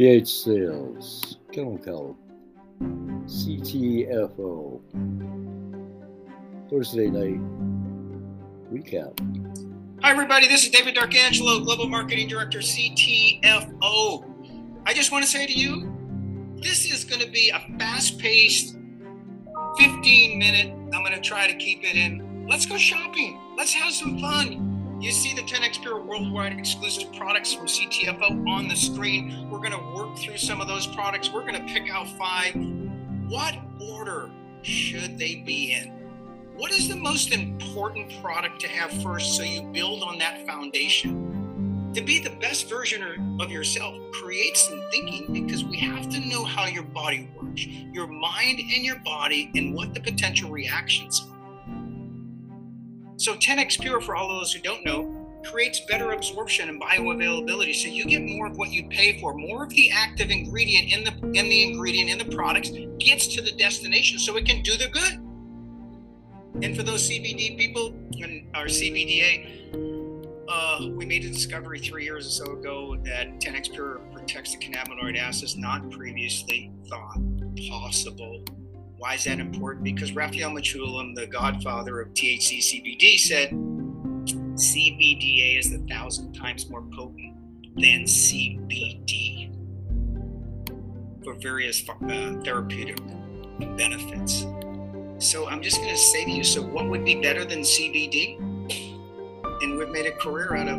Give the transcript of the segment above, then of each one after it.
PH Sales, Chemical, CTFO, Thursday night recap. Hi, everybody. This is David Darkangelo, Global Marketing Director, CTFO. I just want to say to you, this is going to be a fast paced 15 minute. I'm going to try to keep it in. Let's go shopping. Let's have some fun. You see the 10x Pure worldwide exclusive products from CTFO on the screen. We're going to work through some of those products. We're going to pick out five. What order should they be in? What is the most important product to have first so you build on that foundation? To be the best version of yourself, create some thinking because we have to know how your body works, your mind and your body, and what the potential reactions are. So 10x Pure, for all of those who don't know, creates better absorption and bioavailability. So you get more of what you pay for. More of the active ingredient in the in the ingredient in the products gets to the destination so it can do the good. And for those CBD people and our CBDA, uh, we made a discovery three years or so ago that 10x Pure protects the cannabinoid acids not previously thought possible why is that important? Because Raphael Mechoulam, the godfather of THC CBD, said CBDA is a thousand times more potent than CBD for various uh, therapeutic benefits. So I'm just going to say to you so, what would be better than CBD? And we've made a career out of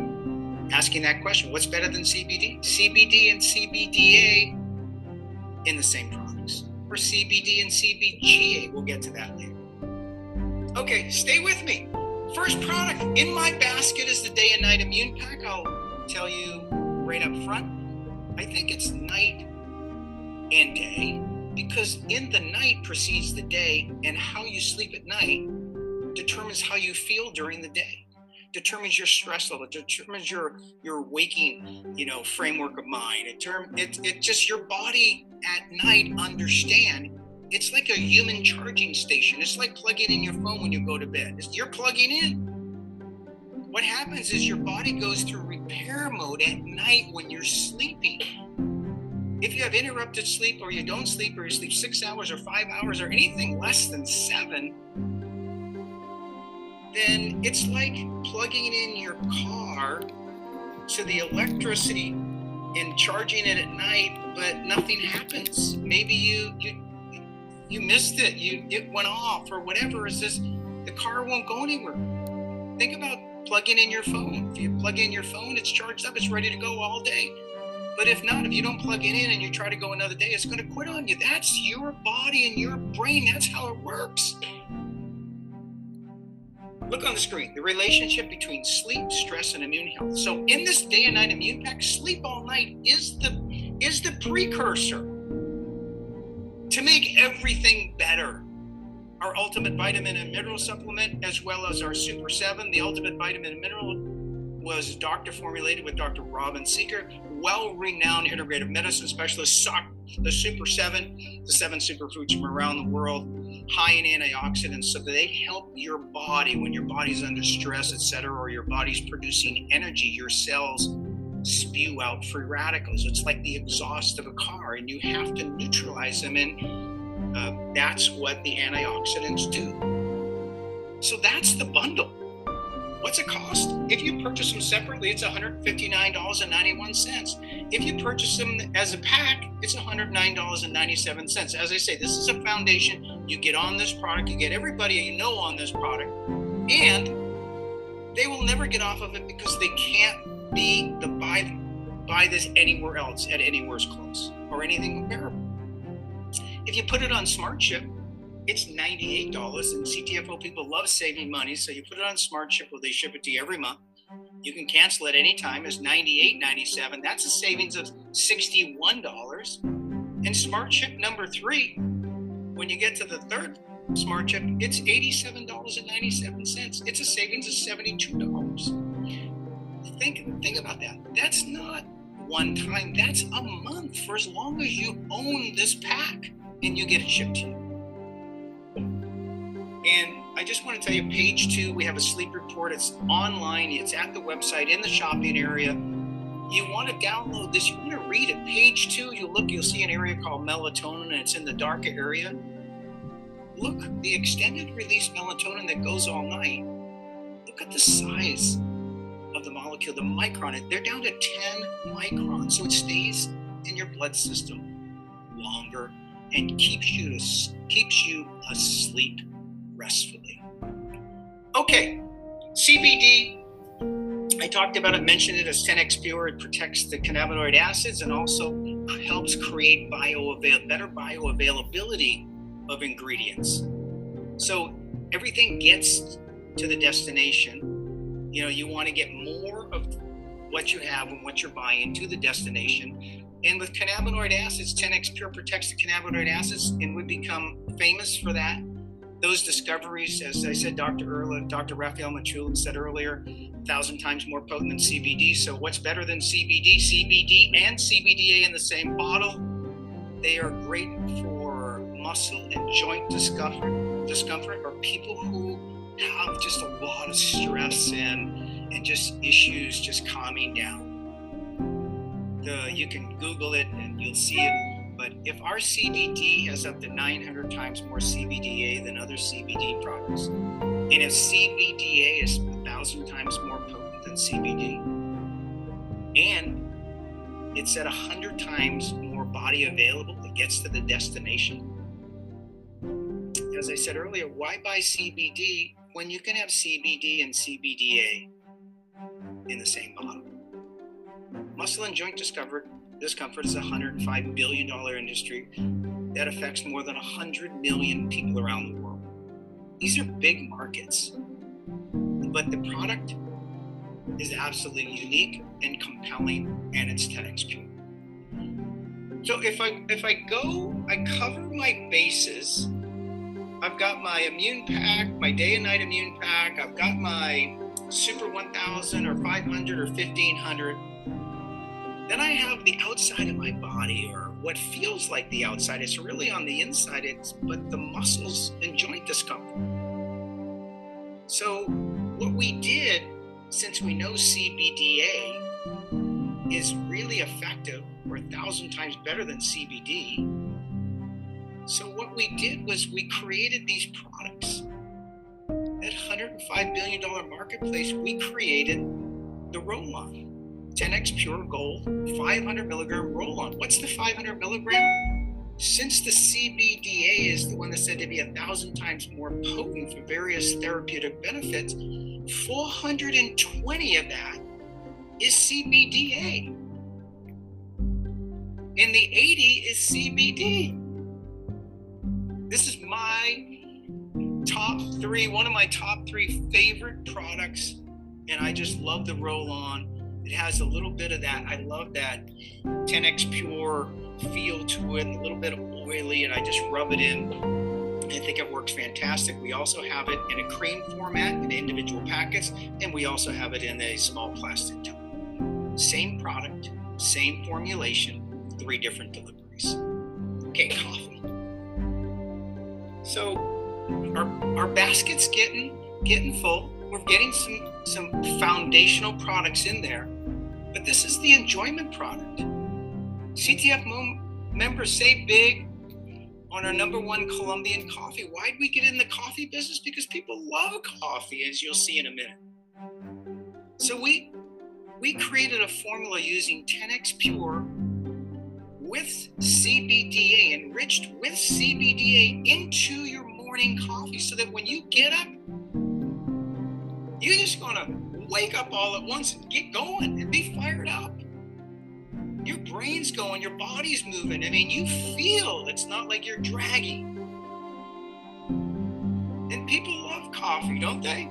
asking that question what's better than CBD? CBD and CBDA in the same products for CBD and CBGA. We'll get to that later. Okay, stay with me. First product in my basket is the day and night immune pack. I'll tell you right up front. I think it's night and day because in the night precedes the day, and how you sleep at night determines how you feel during the day determines your stress level, determines your your waking, you know, framework of mind. It term it it just your body at night understand it's like a human charging station. It's like plugging in your phone when you go to bed. It's, you're plugging in. What happens is your body goes through repair mode at night when you're sleeping. If you have interrupted sleep or you don't sleep or you sleep six hours or five hours or anything less than seven, then it's like plugging in your car to the electricity and charging it at night, but nothing happens. Maybe you you you missed it, you it went off or whatever. It's just the car won't go anywhere. Think about plugging in your phone. If you plug in your phone, it's charged up, it's ready to go all day. But if not, if you don't plug it in and you try to go another day, it's going to quit on you. That's your body and your brain. That's how it works. Look on the screen, the relationship between sleep, stress, and immune health. So in this day and night immune pack, sleep all night is the is the precursor to make everything better. Our ultimate vitamin and mineral supplement, as well as our Super 7, the ultimate vitamin and mineral was doctor formulated with Dr. Robin Seeker, well renowned integrative medicine specialist, the Super 7, the seven superfoods from around the world, high in antioxidants, so that they help your body when your body's under stress, etc., or your body's producing energy, your cells spew out free radicals. It's like the exhaust of a car, and you have to neutralize them, and uh, that's what the antioxidants do. So that's the bundle. What's it cost? If you purchase them separately, it's $159.91. If you purchase them as a pack, it's $109.97. As I say, this is a foundation. You get on this product, you get everybody you know on this product, and they will never get off of it because they can't be the buy buy this anywhere else at anywhere's close or anything comparable. If you put it on SmartShip, it's $98 and CTFO people love saving money. So you put it on Smart SmartShip where they ship it to you every month. You can cancel it anytime. It's $98.97. That's a savings of $61. And Smart SmartShip number three, when you get to the third SmartShip, it's $87.97. It's a savings of $72. Think, think about that. That's not one time, that's a month for as long as you own this pack and you get it shipped to you. And I just want to tell you, page two, we have a sleep report. It's online, it's at the website in the shopping area. you want to download this, you want to read it. Page two, you look, you'll see an area called melatonin, and it's in the darker area. Look, the extended release melatonin that goes all night. Look at the size of the molecule, the micron. They're down to 10 microns, so it stays in your blood system longer and keeps you to, keeps you asleep restfully. Okay, CBD I talked about it, mentioned it as 10x pure. It protects the cannabinoid acids and also helps create bioavail- better bioavailability of ingredients. So everything gets to the destination. You know, you want to get more of what you have and what you're buying to the destination. And with cannabinoid acids, 10x Pure protects the cannabinoid acids, and we become famous for that. Those discoveries, as I said, Dr. Erla, Dr. Raphael Mechoulam said earlier, a thousand times more potent than CBD. So what's better than CBD? CBD and CBDA in the same bottle. They are great for muscle and joint discomfort, discomfort, or people who have just a lot of stress and and just issues just calming down. The, you can Google it and you'll see it. But if our CBD has up to 900 times more CBDA than other CBD products, and if CBDA is a thousand times more potent than CBD, and it's at a hundred times more body available, it gets to the destination. As I said earlier, why buy CBD when you can have CBD and CBDA in the same bottle? Muscle and joint discomfort, discomfort is a $105 billion industry that affects more than 100 million people around the world. These are big markets, but the product is absolutely unique and compelling, and it's 10x pure. So if I if I go, I cover my bases. I've got my immune pack, my day and night immune pack. I've got my Super 1000 or 500 or 1500. Then I have the outside of my body, or what feels like the outside. It's really on the inside. It's but the muscles and joint discomfort. So what we did, since we know CBDA is really effective or a thousand times better than CBD. So what we did was we created these products. That $105 billion marketplace, we created the roll-on. 10x Pure Gold 500 milligram roll-on. What's the 500 milligram? Since the CBDA is the one that's said to be a thousand times more potent for various therapeutic benefits, 420 of that is CBDA. And the 80 is CBD. This is my top three, one of my top three favorite products. And I just love the roll on. It has a little bit of that. I love that 10x pure feel to it, a little bit of oily, and I just rub it in. I think it works fantastic. We also have it in a cream format in individual packets, and we also have it in a small plastic tub. Same product, same formulation, three different deliveries. Okay, coffee. So our, our basket's getting getting full. We're getting some some foundational products in there, but this is the enjoyment product. CTF members say big on our number one Colombian coffee. Why'd we get in the coffee business? Because people love coffee, as you'll see in a minute. So we we created a formula using 10x Pure with CBDA, enriched with CBDA into your morning coffee so that when you get up, wake up all at once and get going and be fired up. Your brain's going, your body's moving. I mean, you feel it's not like you're dragging. And people love coffee, don't they?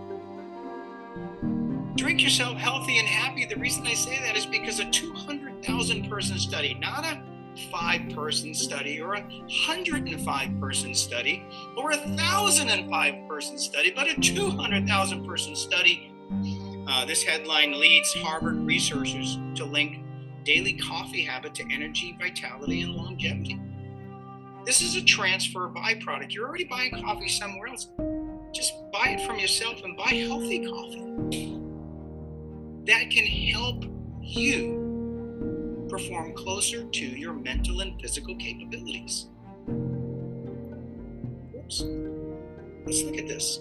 Drink yourself healthy and happy. The reason I say that is because a 200,000 person study, not a five person study or a 105 person study or a 1,005 person study, but a 200,000 person study. Uh, this headline leads Harvard researchers to link daily coffee habit to energy, vitality, and longevity. This is a transfer byproduct. You're already buying coffee somewhere else. Just buy it from yourself and buy healthy coffee. That can help you perform closer to your mental and physical capabilities. Oops. Let's look at this.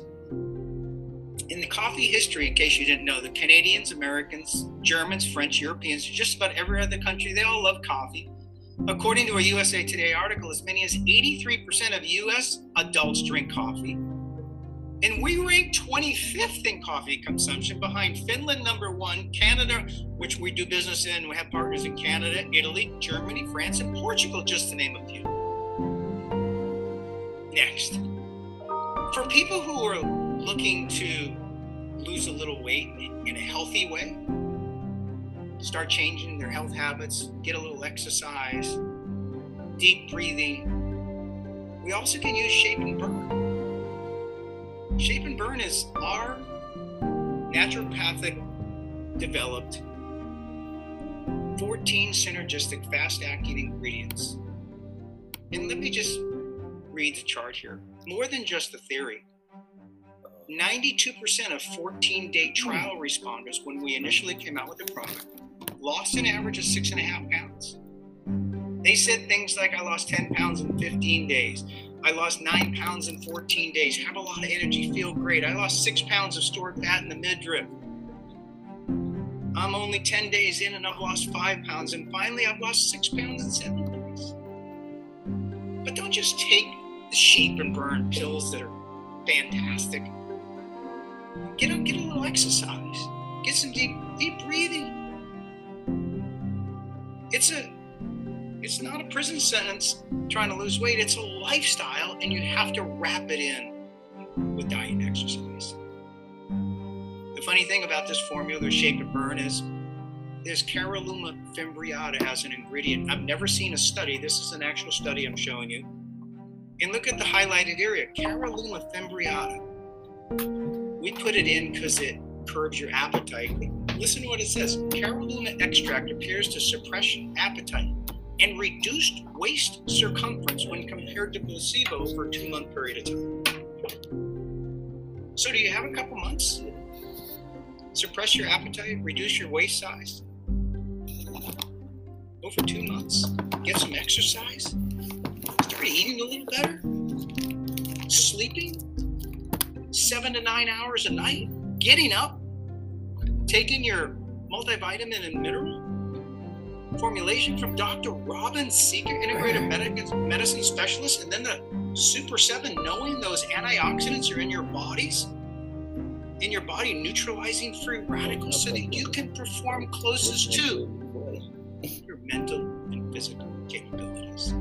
In the coffee history, in case you didn't know, the Canadians, Americans, Germans, French, Europeans, just about every other country, they all love coffee. According to a USA Today article, as many as 83% of US adults drink coffee. And we rank 25th in coffee consumption behind Finland, number one, Canada, which we do business in. We have partners in Canada, Italy, Germany, France, and Portugal, just to name a few. Next, for people who are looking to lose a little weight in a healthy way, start changing their health habits, get a little exercise, deep breathing, we also can use Shape and Burn. Shape and Burn is our naturopathic developed 14 synergistic fast acting ingredients. And let me just read the chart here. More than just the theory. 92% of 14 day trial responders, when we initially came out with the product, lost an average of six and a half pounds. They said things like, I lost 10 pounds in 15 days. I lost nine pounds in 14 days, have a lot of energy, feel great. I lost six pounds of stored fat in the midriff. I'm only 10 days in and I've lost five pounds. And finally, I've lost six pounds in seven days. But don't just take the shape and burn pills that are fantastic. Get a, get a little exercise, get some deep, deep breathing. It's a it's not a prison sentence trying to lose weight, it's a lifestyle, and you have to wrap it in with diet and exercise. The funny thing about this formula, shape and burn, is this Caralluma fimbriata has an ingredient. I've never seen a study. This is an actual study I'm showing you. And look at the highlighted area, Caralluma fimbriata. We put it in because it curbs your appetite. Listen to what it says. Caralluma extract appears to suppress appetite and reduced waist circumference when compared to placebo for a two month period of time. So, do you have a couple months? Suppress your appetite, reduce your waist size. Go for two months, get some exercise, start eating a little better, sleeping seven to nine hours a night, getting up, taking your multivitamin and mineral formulation from Dr. Robin Seeker, integrative medicine specialist, and then the Super 7 knowing those antioxidants are in your bodies, in your body, neutralizing free radicals so that you can perform closest to your mental and physical capabilities.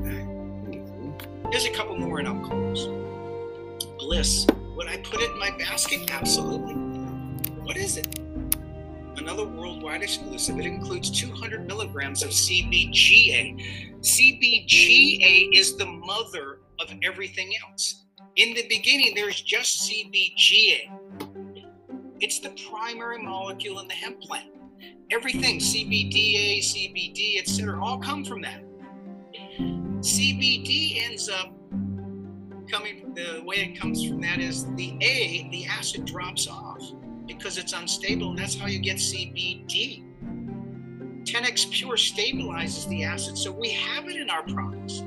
There's a couple more and I'll close. Bliss. Would I put it in my basket? Absolutely. What is it? another worldwide exclusive. It includes 200 milligrams of CBGA. CBGA is the mother of everything else. In the beginning, there's just CBGA. It's the primary molecule in the hemp plant. Everything, CBDA, CBD, etc., all come from that. CBD ends up coming, the way it comes from that is the A, the acid drops off because it's unstable, and that's how you get CBD. 10x Pure stabilizes the acid, so we have it in our products.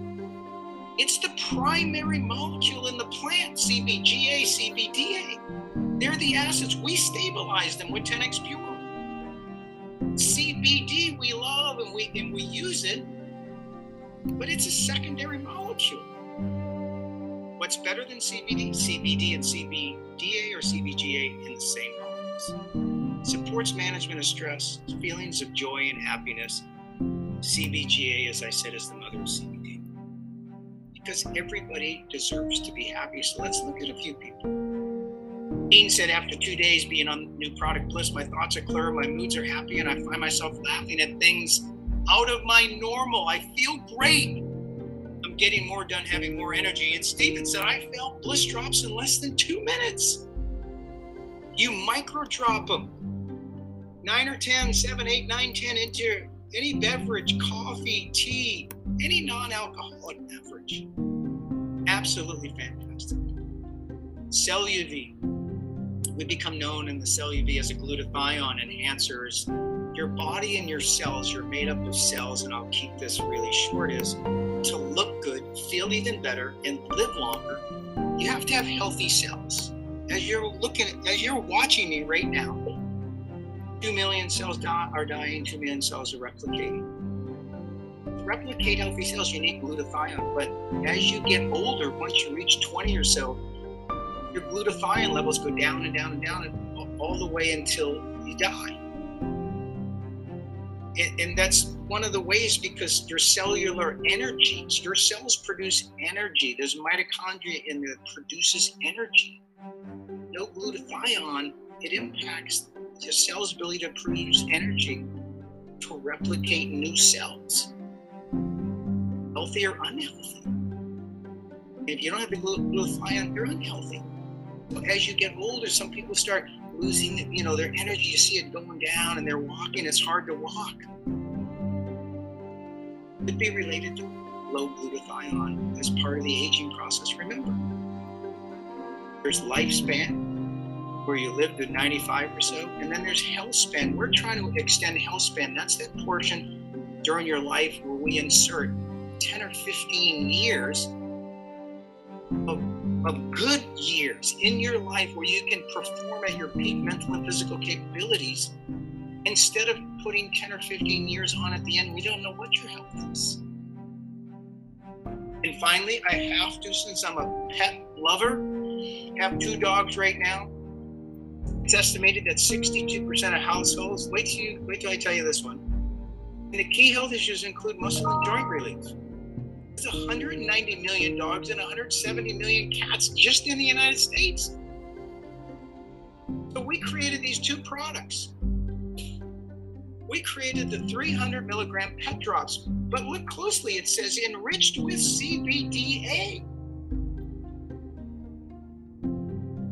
It's the primary molecule in the plant, CBGA, CBDA. They're the acids. We stabilize them with 10x Pure. CBD we love and we and we use it, but it's a secondary molecule. What's better than CBD? CBD and CBDA or CBGA in the same products. Supports management of stress, feelings of joy and happiness. CBGA, as I said, is the mother of CBD. Because everybody deserves to be happy. So let's look at a few people. Dean said, after two days being on new product bliss, my thoughts are clear, my moods are happy, and I find myself laughing at things out of my normal. I feel great. Getting more done, having more energy. And Stephen said, I felt bliss drops in less than two minutes. You micro drop them. Nine or 10, seven, eight, nine, 10 into any beverage, coffee, tea, any non alcoholic beverage. Absolutely fantastic. CellUV. We become known in the CellUV as a glutathione enhancers your body and your cells, you're made up of cells, and I'll keep this really short, is to look good, feel even better, and live longer, you have to have healthy cells. As you're looking, as you're watching me right now, two million cells die, are dying, two million cells are replicating. To replicate healthy cells, you need glutathione. But as you get older, once you reach 20 or so, your glutathione levels go down and down and down and all the way until you die and, that's one of the ways because your cellular energy, your cells produce energy. There's mitochondria in there that produces energy. No glutathione, it impacts the cell's ability to produce energy to replicate new cells, healthy or unhealthy. If you don't have the glutathione, you're unhealthy. As you get older, some people start losing, you know, their energy. You see it going down, and they're walking. It's hard to walk. Could be related to low glutathione as part of the aging process. Remember, there's lifespan, where you live to 95 or so, and then there's health span. We're trying to extend health span. That's that portion during your life where we insert 10 or 15 years of of good years in your life where you can perform at your peak mental and physical capabilities instead of putting 10 or 15 years on at the end. We don't know what your health is. And finally i have to since i'm a pet lover have two dogs right now. It's estimated that 62% of households wait till, you, wait till i tell you this one. And the key health issues include muscle and joint relief it's 190 million dogs and 170 million cats just in the United States. So we created these two products. We created the 300 milligram pet drops, but look closely, it says enriched with CBDA.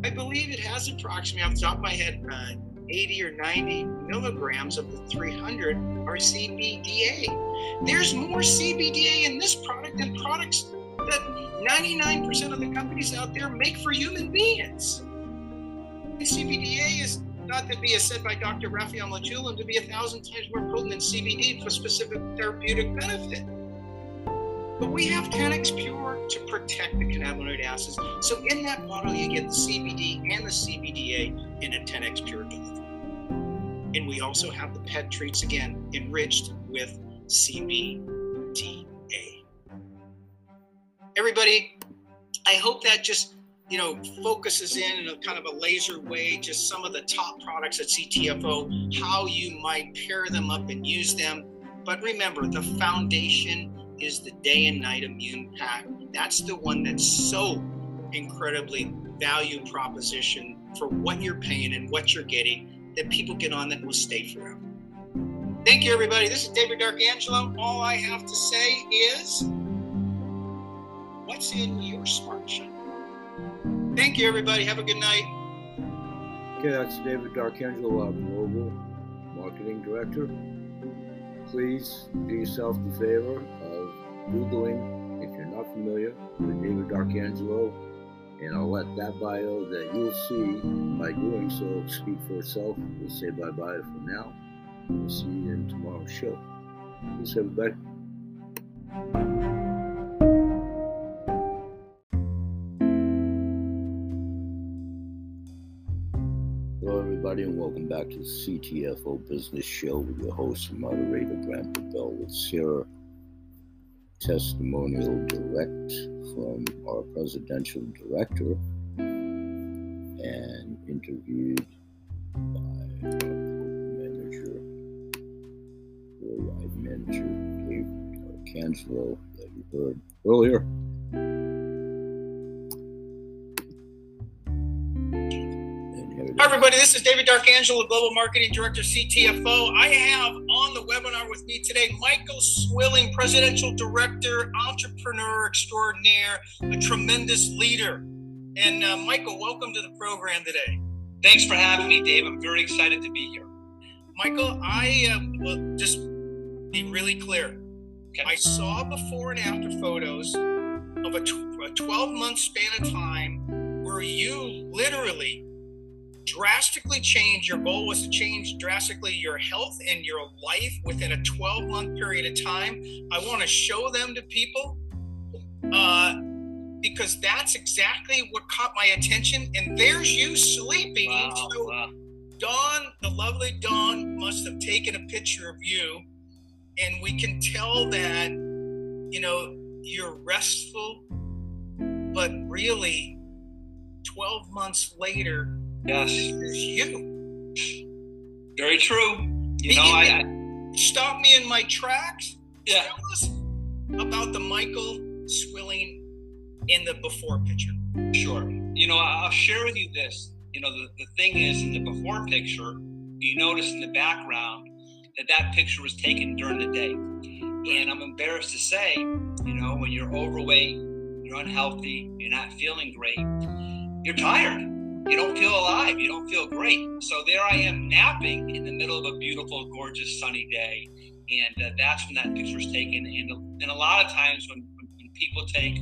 I believe it has approximately, off the top of my head, uh, 80 or 90 milligrams of the 300 are CBDA. There's more CBDA in this product than products that 99% of the companies out there make for human beings. And CBDA is not to be, as said by Dr. Raphael Mechoulam, to be a thousand times more potent than CBD for specific therapeutic benefit. But we have 10x Pure to protect the cannabinoid acids. So in that bottle, you get the CBD and the CBDA in a 10x Pure delivery. And we also have the pet treats again enriched with CBDA. Everybody, I hope that just you know focuses in in a kind of a laser way just some of the top products at CTFO, how you might pair them up and use them. But remember, the foundation is the day and night immune pack. That's the one that's so incredibly value proposition for what you're paying and what you're getting that people get on that will stay forever. Thank you, everybody. This is David Darkangelo. All I have to say is, what's in your smart shop? Thank you, everybody. Have a good night. Okay, that's David Darkangelo, our uh, global marketing director. Please do yourself the favor of Googling, if you're not familiar with David Darkangelo, and I'll let that bio that you'll see by doing so speak for itself. We'll say bye bye for now. We'll see you in tomorrow's show. Peace, everybody. Hello, everybody, and welcome back to the CTFO Business Show with your host and moderator, Grandpa Bell, with Sarah testimonial direct from our presidential director and interviewed by our manager, worldwide manager Dave Cangelo that you heard earlier. Hi, everybody. This is David Darkangelo, Global Marketing Director, CTFO. I have on the webinar with me today Michael Swilling, Presidential Director, Entrepreneur Extraordinaire, a tremendous leader. And uh, Michael, welcome to the program today. Thanks for having me, Dave. I'm very excited to be here. Michael, I uh, will just be really clear. Okay. I saw before and after photos of a, tw- a 12 month span of time where you literally drastically change your goal was to change drastically your health and your life within a 12 month period of time i want to show them to people uh, because that's exactly what caught my attention and there's you sleeping Wow, so wow. dawn the lovely dawn must have taken a picture of you and we can tell that you know you're restful but really 12 months later Yes, there's you very true. You know, I, I stop me in my tracks. yeah. Tell us about the Michael Swilling in the before picture. Sure. You know, I'll share with you this. You know, the, the thing is, in the before picture, you notice in the background that that picture was taken during the day. And I'm embarrassed to say, you know, when you're overweight, you're unhealthy, you're not feeling great, you're tired. You don't feel alive. You don't feel great. So there I am napping in the middle of a beautiful, gorgeous, sunny day. And uh, that's when that picture was taken. And, and a lot of times when, when people take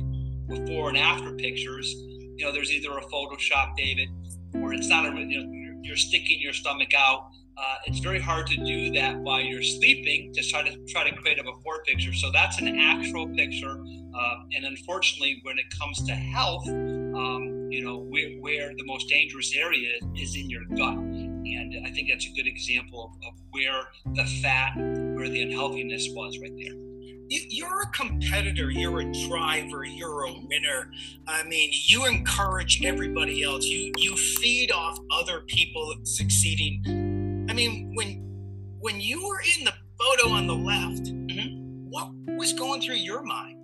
before and after pictures, you know, there's either a Photoshop, David, or it's not a, you know, you're, you're sticking your stomach out. Uh, it's very hard to do that while you're sleeping to try to try to create a before picture. So that's an actual picture. Uh, and unfortunately, when it comes to health, um, you know, where, where the most dangerous area is in your gut. And I think that's a good example of, of where the fat, where the unhealthiness was right there. You- You're a competitor. You're a driver. You're a winner. I mean, you encourage everybody else. You you feed off other people succeeding. I mean, when when you were in the photo on the left, what was going through your mind?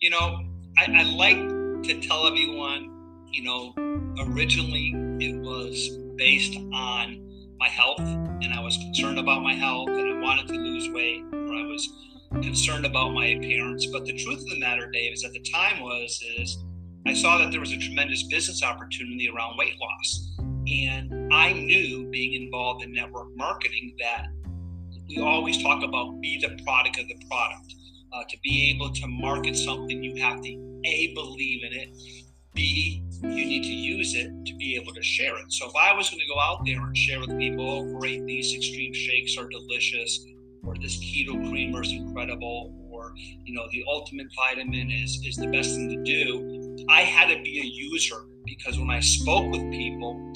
You know, I, I like to tell everyone, you know, originally it was based on my health, and I was concerned about my health, and I wanted to lose weight, or I was concerned about my appearance. But the truth of the matter, Dave, is at the time was is I saw that there was a tremendous business opportunity around weight loss, and I knew, being involved in network marketing, that we always talk about be the product of the product uh, to be able to market something, you have to A, believe in it, B, you need to use it to be able to share it. So if I was going to go out there and share with people, oh, great, these extreme shakes are delicious, or this keto creamer is incredible, or, you know, the ultimate vitamin is, is the best thing to do, I had to be a user because when I spoke with people,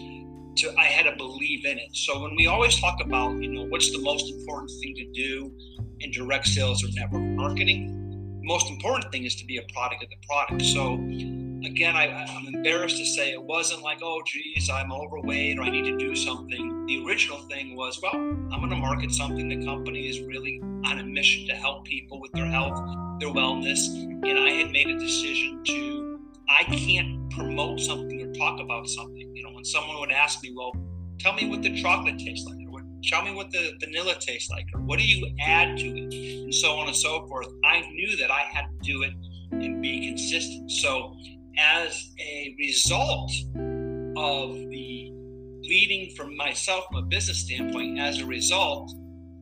to, I had to believe in it. So when we always talk about, you know, what's the most important thing to do in direct sales or network marketing, the most important thing is to be a product of the product. So again, I, I'm embarrassed to say it wasn't like, oh, geez, I'm overweight or I need to do something. The original thing was, well, I'm going to market something. The company is really on a mission to help people with their health, their wellness. And I had made a decision to, I can't promote something or talk about something. You know, when someone would ask me, well, tell me what the chocolate tastes like, or what, tell me what the vanilla tastes like, or what do you add to it, and so on and so forth. I knew that I had to do it and be consistent. So, as a result of the leading from myself from a business standpoint, as a result,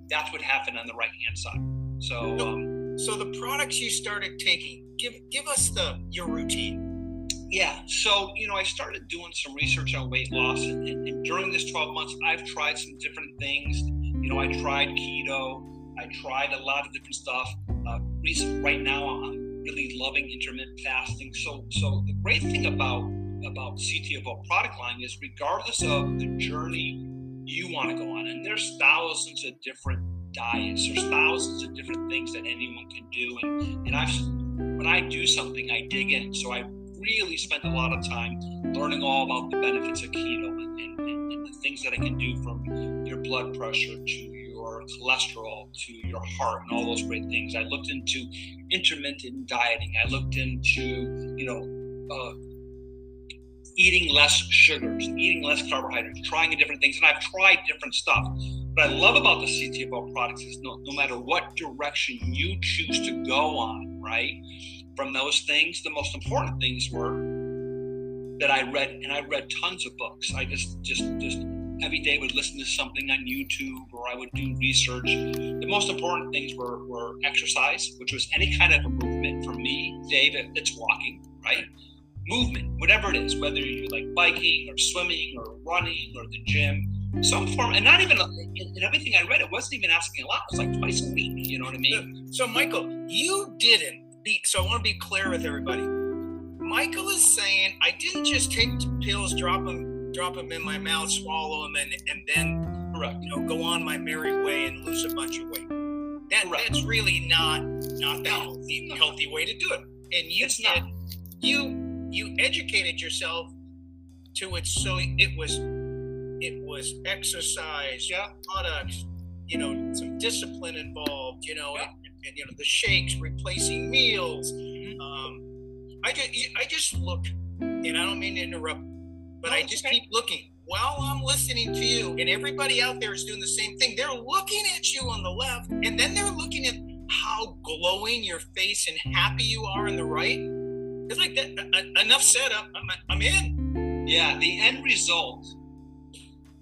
that's what happened on the right hand side. So, um, So the products you started taking, give give us the your routine. Yeah, so you know, I started doing some research on weight loss, and, and, and during this 12 months, I've tried some different things. You know, I tried keto, I tried a lot of different stuff. Uh, right now, I'm really loving intermittent fasting. So, so the great thing about about CTFO product line is, regardless of the journey you want to go on, and there's thousands of different diets, there's thousands of different things that anyone can do, and and I've when I do something, I dig in. So I really spent a lot of time learning all about the benefits of keto and, and, and, the things that I can do from your blood pressure to your cholesterol to your heart and all those great things. I looked into intermittent dieting. I looked into, you know, uh, eating less sugars, eating less carbohydrates, trying different things. And I've tried different stuff. What I love about the CTFO products is no, no matter what direction you choose to go on, right? From those things, the most important things were that I read, and I read tons of books. I just, just, just every day would listen to something on YouTube or I would do research. The most important things were, were exercise, which was any kind of a movement for me, Dave, it's walking, right? movement, whatever it is, whether you like biking or swimming or running or the gym, some form, and not even in, in everything I read, it wasn't even asking a lot. It was like twice a week. You know what I mean? So, Michael, you didn't be. So, I want to be clear with everybody. Michael is saying I didn't just take pills, drop them, drop them in my mouth, swallow them, and and then Correct. you know go on my merry way and lose a bunch of weight. That Correct. that's really not not the healthy no. healthy way to do it. And you It's said not. you you educated yourself to it so it was it was exercise Yeah. products you know some discipline involved you know Yeah. And, you know the shakes replacing meals Mhm. um i just i just look and i don't mean to interrupt but No, i just okay. keep looking while i'm listening to you and everybody out there is doing the same thing they're looking at you on the left and then they're looking at how glowing your face and happy you are on the right it's like that uh, enough said i'm, I'm, I'm in Yeah, the end result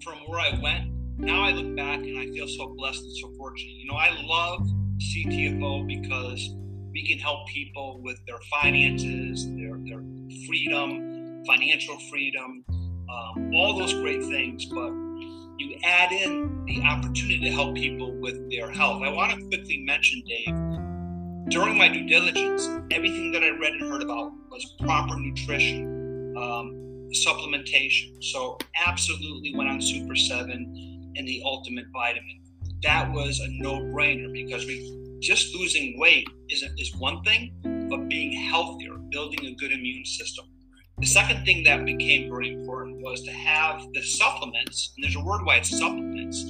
from where I went, now I look back and I feel so blessed and so fortunate. You know, I love CTFO because we can help people with their finances, their, their freedom, financial freedom, um, all those great things. But you add in the opportunity to help people with their health. I want to quickly mention, Dave, during my due diligence, everything that I read and heard about was proper nutrition. Um, supplementation. So absolutely went on Super 7 and the ultimate vitamin. That was a no-brainer because we just losing weight is, is one thing, but being healthier, building a good immune system. The second thing that became very important was to have the supplements, and there's a word why it's supplements,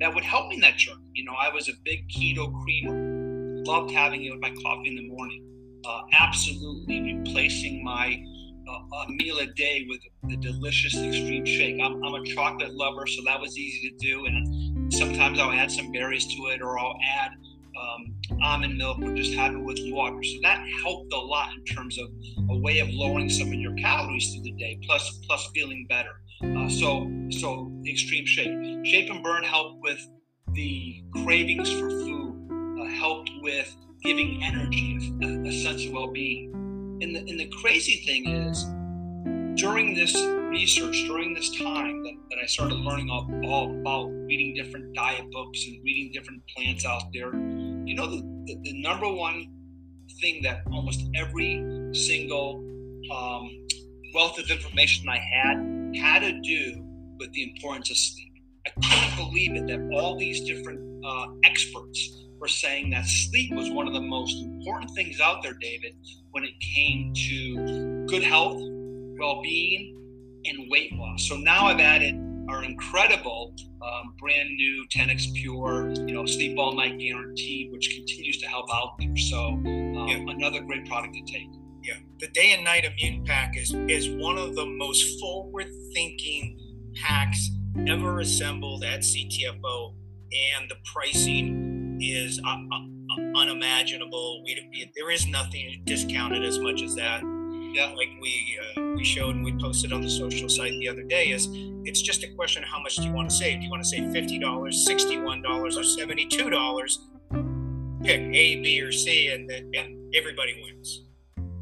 that would help me in that journey. You know, I was a big keto creamer, loved having it with my coffee in the morning. Uh, absolutely replacing my uh, a meal a day with the delicious extreme shake. I'm, I'm a chocolate lover, so that was easy to do. And sometimes I'll add some berries to it, or I'll add um, almond milk, or just have it with water. So that helped a lot in terms of a way of lowering some of your calories through the day, plus plus feeling better. Uh, so so extreme shape, shape and burn helped with the cravings for food, uh, helped with giving energy, a, a sense of well-being. And the, and the crazy thing is, during this research, during this time that, that I started learning all, all about reading different diet books and reading different plants out there, you know, the, the, the number one thing that almost every single um, wealth of information I had had to do with the importance of sleep. I couldn't believe it that all these different uh, experts were saying that sleep was one of the most important things out there, David, when it came to good health, well being, and weight loss. So now I've added our incredible um, brand new 10x Pure, you know, sleep all night guaranteed, which continues to help out there. So um, Yeah. another great product to take. Yeah, the day and night immune pack is is one of the most forward thinking packs ever assembled at CTFO, and the pricing is uh, uh, unimaginable. We, we, there is nothing discounted as much as that. Yeah. like we uh, we showed and we posted on the social site the other day is it's just a question of how much do you want to save? Do you want to save fifty dollars, sixty one dollars, or seventy two dollars? Pick A, B, or C, and and everybody wins.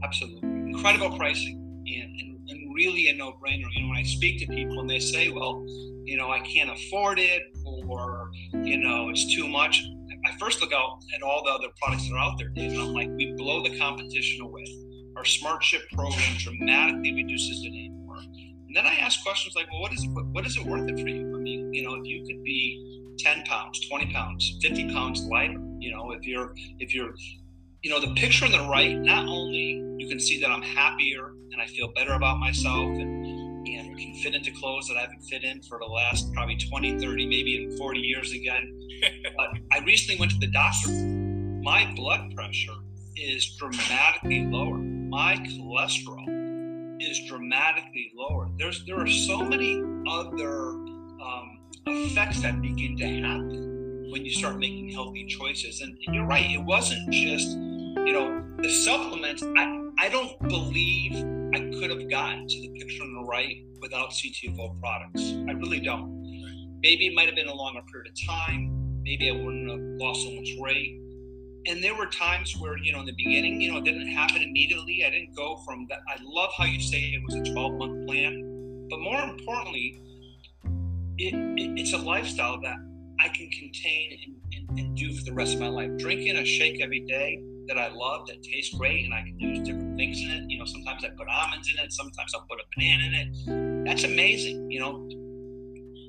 Absolutely. Incredible pricing and, and, and really a no brainer. You know, when I speak to people and they say, well, you know, I can't afford it or, you know, it's too much. I first look out at all the other products that are out there, and I'm like, we blow the competition away. Our smart ship program dramatically reduces the it anymore. And then I ask questions like, well, what is it, what is it worth it for you? I mean, you know, if you could be 10 pounds, 20 pounds, 50 pounds lighter, you know, if you're, if you're, you know, the picture on the right, not only you can see that I'm happier and I feel better about myself and, and can fit into clothes that I haven't fit in for the last probably 20, 30, maybe even 40 years again. but I recently went to the doctor. My blood pressure is dramatically lower. My cholesterol is dramatically lower. There's there are so many other um, effects that begin to happen when you start making healthy choices. And, and you're right, it wasn't just you know the supplements. I I don't believe I could have gotten to the picture on the right without CTFO products. I really don't. Maybe it might have been a longer period of time. Maybe I wouldn't have lost so much weight. And there were times where you know in the beginning you know it didn't happen immediately. I didn't go from that. I love how you say it was a 12 month plan but more importantly it, it, it's a lifestyle that i can contain and, and, and do for the rest of my life. Drinking a shake every day that i love that tastes great and i can use different things in it. You know sometimes i put almonds in it. Sometimes i'll put a banana in it. That's amazing you know.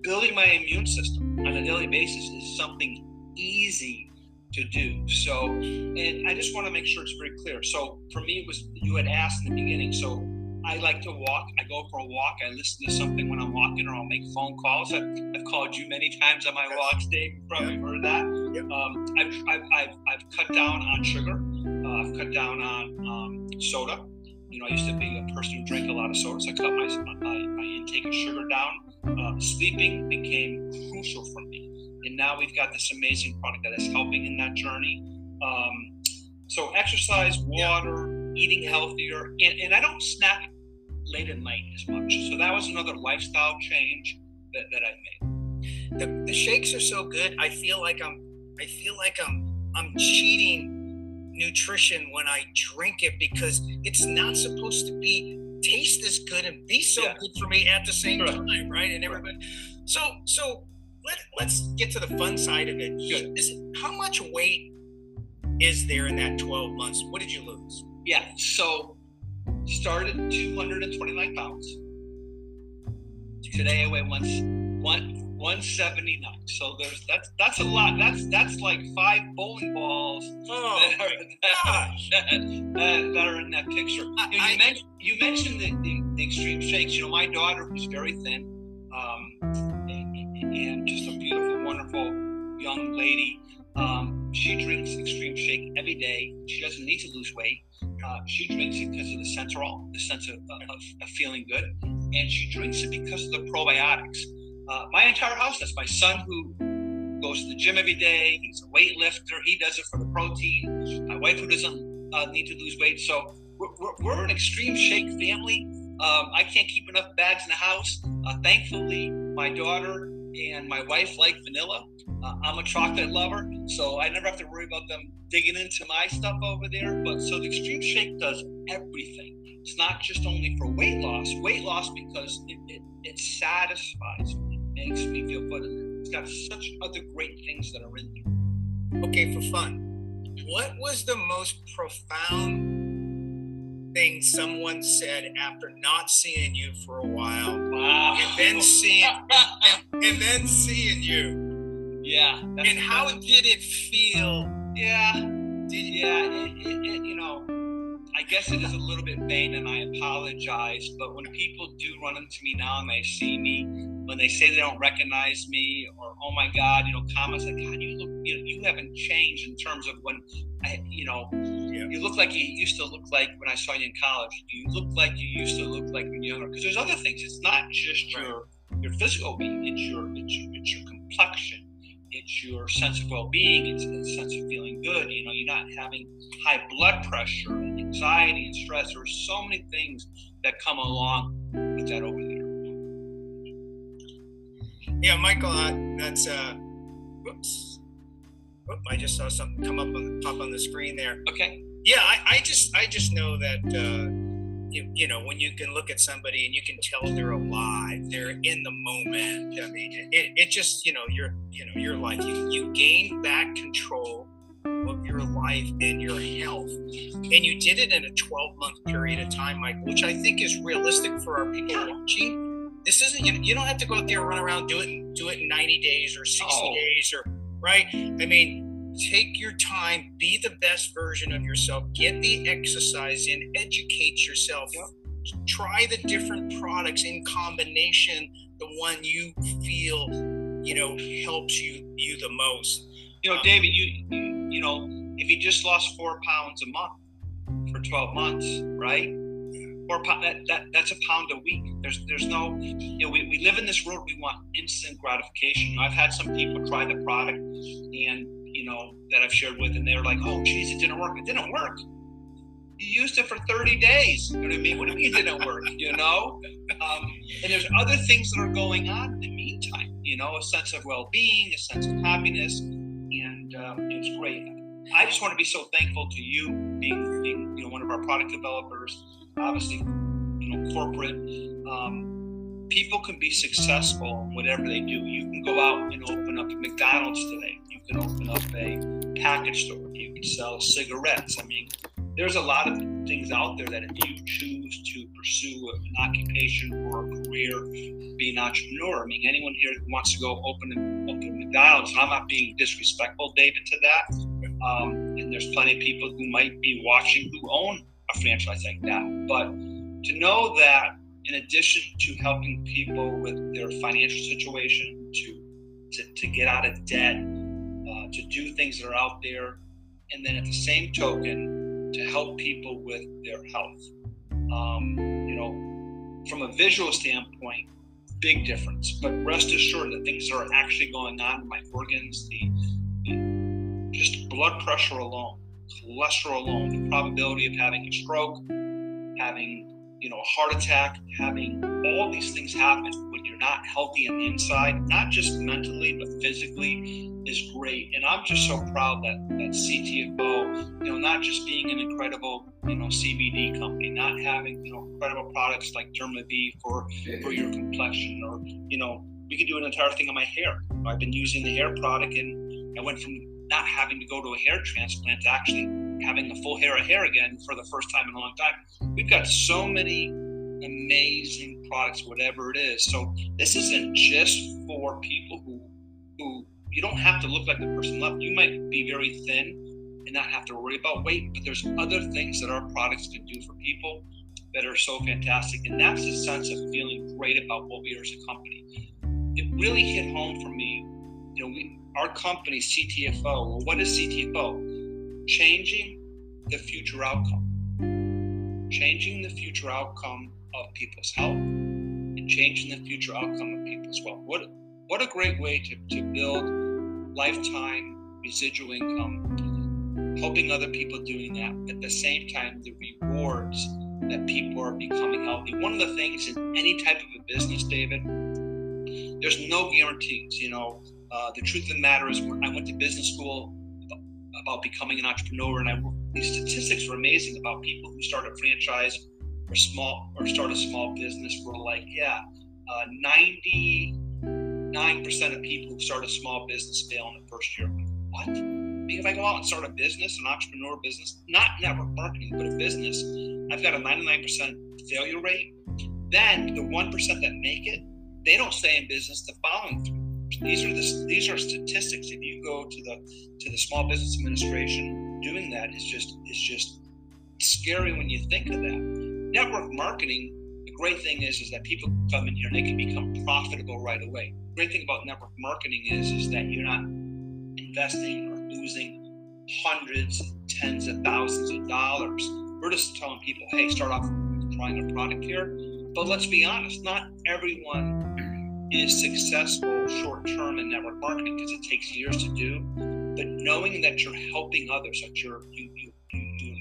Building my immune system on a daily basis is something easy to do. So, and I just want to make sure it's very clear. So, for me, it was you had asked in the beginning. So, I like to walk. I go for a walk. I listen to something when I'm walking, or I'll make phone calls. I've, I've called you many times on my walks, Dave. You probably yeah. heard that. Yeah. Um, I've, I've, I've, I've, cut down on sugar. Uh, I've cut down on um, soda. You know, I used to be a person who drank a lot of soda, so I cut my, my, my intake of sugar down. Uh, sleeping became crucial for me and now we've got this amazing product that is helping in that journey. Um, so exercise, water, yeah. eating healthier, and, and, I don't snack late at night as much. So that was another lifestyle change that, that I made. The, the shakes are so good. I feel like I'm I feel like I'm I'm cheating nutrition when I drink it because it's not supposed to be taste this good and be so yeah. good for me at the same time, right? And everybody. So so let, let's get to the fun side of it. Is, how much weight is there in that 12 months? What did you lose? Yeah, so started 229 pounds. Today I weigh one, one, 179. So there's that's that's a lot. That's that's like five bowling balls oh, that, are, that, that, that, are in that picture. You, know, you, I, mentioned, you mentioned the, the, the, extreme shakes. You know, my daughter who's very thin. Um, and just a beautiful, wonderful young lady. Um, she drinks Extreme Shake every day. She doesn't need to lose weight. Uh, she drinks it because of the Sensoril, the sense of, of, of, feeling good, and she drinks it because of the probiotics. Uh, my entire house does. My son, who goes to the gym every day, he's a weightlifter. He does it for the protein. My wife, who doesn't uh, need to lose weight, so we're, we're, we're an extreme shake family. Um, I can't keep enough bags in the house. Uh, thankfully, my daughter and my wife like vanilla. Uh, I'm a chocolate lover, so I never have to worry about them digging into my stuff over there. But so the Extreme Shake does everything. It's not just only for weight loss. Weight loss because it, it, it satisfies me, it makes me feel good. It's got such other great things that are in there. Okay, for fun. What was the most profound thing someone said after not seeing you for a while, wow. and then seeing and, and, then seeing you. Yeah. And how did it feel? Yeah. Did, yeah. It, it, it, you know, I guess it is a little bit vain, and I apologize. But when people do run into me now and they see me, when they say they don't recognize me, or oh my God, you know, comments like God, you look, you know, you haven't changed in terms of when I, you know, yeah. you look like you used to look like when I saw you in college. You look like you used to look like when you're younger. Because there's other things. It's not just your your physical being. It's your it's your, it's your complexion. It's your sense of well-being. It's the sense of feeling good. You know, you're not having high blood pressure and anxiety and stress. There's so many things that come along with that over there. Yeah, Michael, uh, that's uh, whoops Whoop, I just saw something come up on pop on the screen there. Okay. Yeah, I, I just I just know that uh, you, you know when you can look at somebody and you can tell they're alive, they're in the moment. I mean, it, it just you know your you know your life you, you gain back control of your life and your health, and you did it in a 12 month period of time, Mike, which I think is realistic for our people watching. This isn't you, you don't have to go out there and run around do it do it in 90 days or 60 oh. days or right? I mean, take your time, be the best version of yourself, get the exercise in, educate yourself, try the different products in combination, the one you feel, you know, helps you you the most. You know, um, David, you, you you know, if you just lost four pounds a month for 12 months, right? or that, that that's a pound a week. There's there's no you know we, we live in this world we want instant gratification. You know, I've had some people try the product and you know that I've shared with and they're like, oh geez, it didn't work. It didn't work. You used it for 30 days. You know what I mean? What do you mean it didn't work? You know? Um, and there's other things that are going on in the meantime, you know, a sense of well-being, a sense of happiness, and um, it's great. I just want to be so thankful to you being, being you know one of our product developers, obviously you know corporate. Um, people can be successful in whatever they do. You can go out and open up McDonald's today. Can open up a package store. You could sell cigarettes. I mean, there's a lot of things out there that if you choose to pursue an occupation or a career, be an entrepreneur. I mean, anyone here who wants to go open a, open McDonald's, and I'm not being disrespectful, David, to that. Um, and there's plenty of people who might be watching who own a franchise like that. But to know that in addition to helping people with their financial situation, to to, to get out of debt, to do things that are out there, and then at the same token, to help people with their health. Um, you know, from a visual standpoint, big difference. But rest assured that things are actually going on in my organs, the, the just blood pressure alone, cholesterol alone, the probability of having a stroke, having you know, a heart attack, having all these things happen you're not healthy on the inside, not just mentally, but physically, is great. And I'm just so proud that, that CTFO, you know, not just being an incredible, you know, CBD company, not having, you know, incredible products like DermaV for, for your complexion, or, you know, we could do an entire thing on my hair. I've been using the hair product and I went from not having to go to a hair transplant to actually having a full hair of hair again for the first time in a long time. We've got so many amazing products, whatever it is. So this isn't just for people who who you don't have to look like the person left. You might be very thin and not have to worry about weight, but there's other things that our products can do for people that are so fantastic. And that's the sense of feeling great about what we are as a company. It really hit home for me. You know, we our company, CTFO, well, what is CTFO? Changing the future outcome. Changing the future outcome of people's health and changing the future outcome of people's wealth. What, what a great way to, to build lifetime residual income, helping other people doing that. At the same time, the rewards that people are becoming healthy. One of the things in any type of a business, David, there's no guarantees. You know, uh, the truth of the matter is, I went to business school about becoming an entrepreneur, and I these statistics were amazing about people who start a franchise or small or start a small business. Were like, yeah, uh, ninety nine percent of people who start a small business fail in the first year. What? If I go out and start a business, an entrepreneur business, not network marketing, but a business, I've got a 99% failure rate. Then the 1% that make it, they don't stay in business the following three these are the these are statistics. If you go to the to the Small Business Administration, doing that is just is just scary when you think of that. Network marketing. The great thing is is that people come in here and they can become profitable right away. The great thing about network marketing is is that you're not investing or losing hundreds, tens of thousands of dollars. We're just telling people, hey, start off trying a product here. But let's be honest, not everyone is successful short term in network marketing because it takes years to do. But knowing that you're helping others, that you're you, you,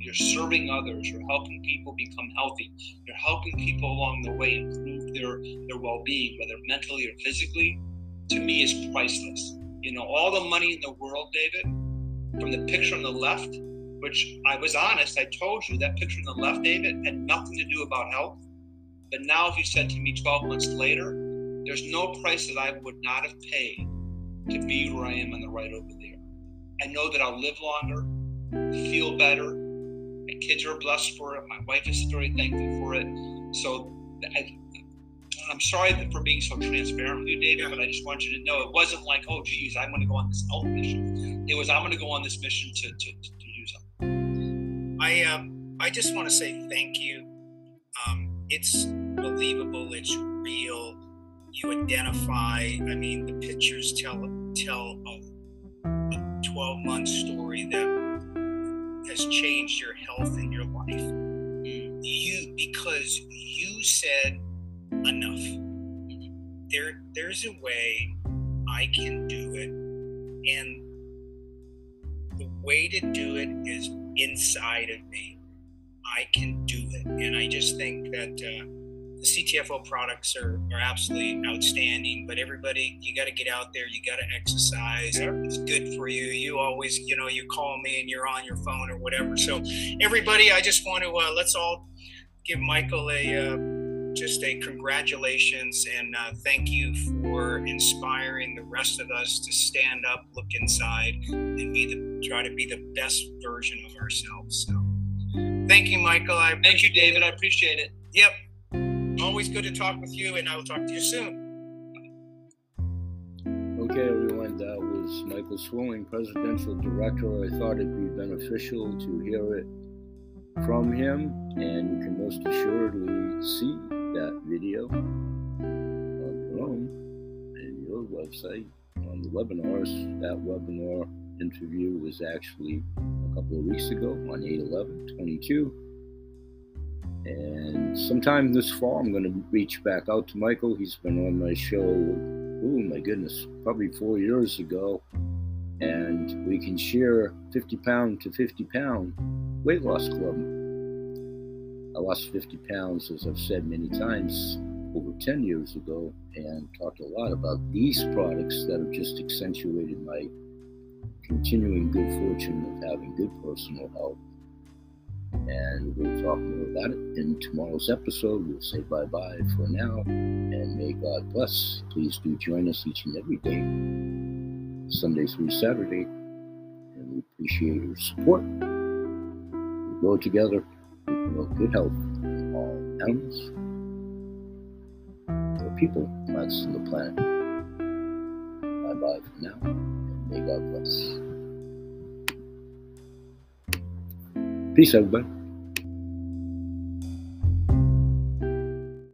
you're serving others, you're helping people become healthy, you're helping people along the way improve their their well being, whether mentally or physically, to me is priceless. You know, all the money in the world, David, from the picture on the left, which I was honest, I told you that picture on the left, David, had nothing to do about health. But now, if you said to me 12 months later, there's no price that I would not have paid to be where I am on the right over there. I know that I'll live longer, feel better. My kids are blessed for it. My wife is very thankful for it. So I, I'm sorry for being so transparent with you, David, but I just want you to know it wasn't like, oh, geez, I'm going to go on this health mission. It was, I'm going to go on this mission to, to, to, to do something. I, um, I just want to say thank you. Um, it's believable. It's real you identify. I mean, the pictures tell tell a, a 12 month story that has changed your health and your life. You because you said enough. There, there's a way I can do it, and the way to do it is inside of me. I can do it, and I just think that. Uh, the CTFO products are, are absolutely outstanding. But everybody, you got to get out there. You got to exercise. It's good for you. You always, you know, you call me and you're on your phone or whatever. So, everybody, I just want to uh, let's all give Michael a uh, just a congratulations and uh, thank you for inspiring the rest of us to stand up, look inside, and be the try to be the best version of ourselves. So, thank you, Michael. I thank you, David. I appreciate it. Yep. Always good to talk with you, and I will talk to you soon. Okay, everyone, that was Michael Swilling, Presidential Director. I thought it'd be beneficial to hear it from him, and you can most assuredly see that video on your own and your website on the webinars. That webinar interview was actually a couple of weeks ago on 8 11 22 and sometime this fall, I'm going to reach back out to Michael. He's been on my show, oh my goodness, probably four years ago. And we can share 50 pound to 50 pound weight loss club. I lost 50 pounds, as I've said many times, over 10 years ago, and talked a lot about these products that have just accentuated my continuing good fortune of having good personal health and we'll talk more about it in tomorrow's episode. We'll say bye bye for now, and may God bless. Please do join us each and every day, Sunday through Saturday, and we appreciate your support. We go together, we promote good health in all animals, the people, plants, and the planet. Bye bye for now, and may God bless. Peace, everybody.